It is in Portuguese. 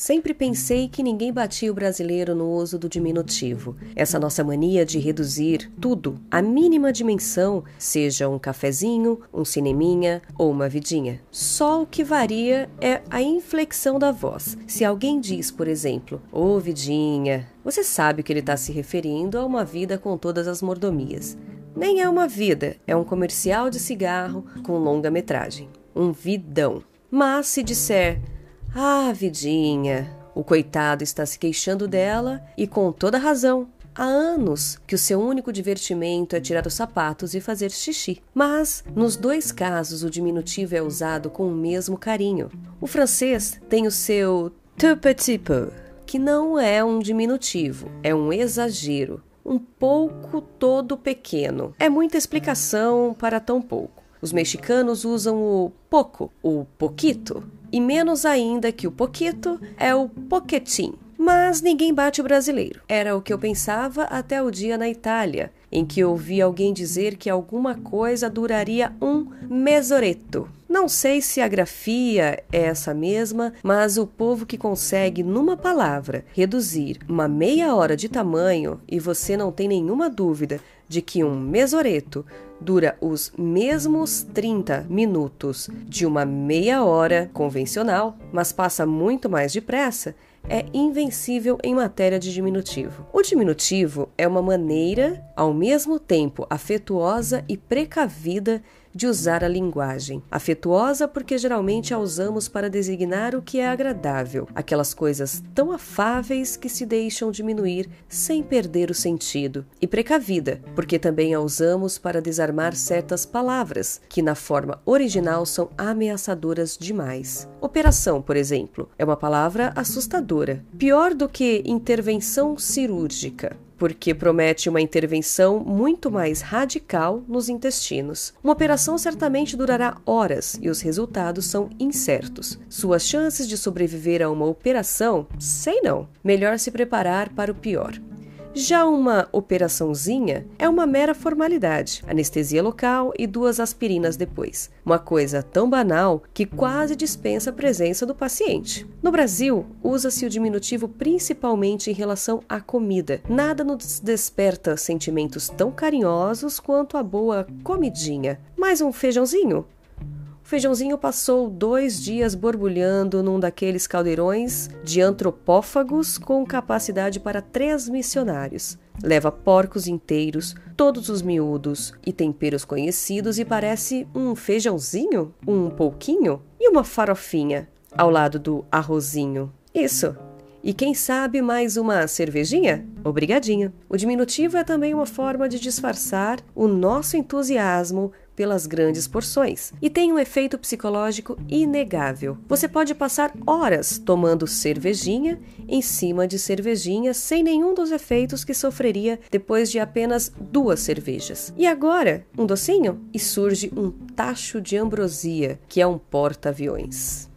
Sempre pensei que ninguém batia o brasileiro no uso do diminutivo. Essa nossa mania de reduzir tudo à mínima dimensão, seja um cafezinho, um cineminha ou uma vidinha. Só o que varia é a inflexão da voz. Se alguém diz, por exemplo, ô oh, vidinha, você sabe que ele está se referindo a uma vida com todas as mordomias. Nem é uma vida, é um comercial de cigarro com longa metragem. Um vidão. Mas se disser ah, vidinha, o coitado está se queixando dela e com toda razão. Há anos que o seu único divertimento é tirar os sapatos e fazer xixi. Mas, nos dois casos, o diminutivo é usado com o mesmo carinho. O francês tem o seu tout petit peu, que não é um diminutivo, é um exagero, um pouco todo pequeno. É muita explicação para tão pouco. Os mexicanos usam o pouco, o poquito, e menos ainda que o poquito é o poquetim. Mas ninguém bate o brasileiro. Era o que eu pensava até o dia na Itália, em que ouvi alguém dizer que alguma coisa duraria um mesoreto. Não sei se a grafia é essa mesma, mas o povo que consegue, numa palavra, reduzir uma meia hora de tamanho e você não tem nenhuma dúvida de que um mesoreto dura os mesmos 30 minutos de uma meia hora convencional, mas passa muito mais depressa, é invencível em matéria de diminutivo. O diminutivo é uma maneira, ao mesmo tempo afetuosa e precavida, de usar a linguagem. Afetuosa porque geralmente a usamos para designar o que é agradável, aquelas coisas tão afáveis que se deixam diminuir sem perder o sentido. E precavida, porque também a usamos para desarmar certas palavras que na forma original são ameaçadoras demais. Operação, por exemplo, é uma palavra assustadora, pior do que intervenção cirúrgica porque promete uma intervenção muito mais radical nos intestinos. Uma operação certamente durará horas e os resultados são incertos. Suas chances de sobreviver a uma operação, sei não. Melhor se preparar para o pior. Já uma operaçãozinha é uma mera formalidade, anestesia local e duas aspirinas depois. Uma coisa tão banal que quase dispensa a presença do paciente. No Brasil, usa-se o diminutivo principalmente em relação à comida. Nada nos desperta sentimentos tão carinhosos quanto a boa comidinha. Mais um feijãozinho? Feijãozinho passou dois dias borbulhando num daqueles caldeirões de antropófagos com capacidade para três missionários. Leva porcos inteiros, todos os miúdos e temperos conhecidos e parece um feijãozinho, um pouquinho e uma farofinha ao lado do arrozinho. Isso, e quem sabe mais uma cervejinha? Obrigadinha. O diminutivo é também uma forma de disfarçar o nosso entusiasmo pelas grandes porções e tem um efeito psicológico inegável. Você pode passar horas tomando cervejinha em cima de cervejinha sem nenhum dos efeitos que sofreria depois de apenas duas cervejas. E agora, um docinho e surge um tacho de ambrosia, que é um porta-aviões.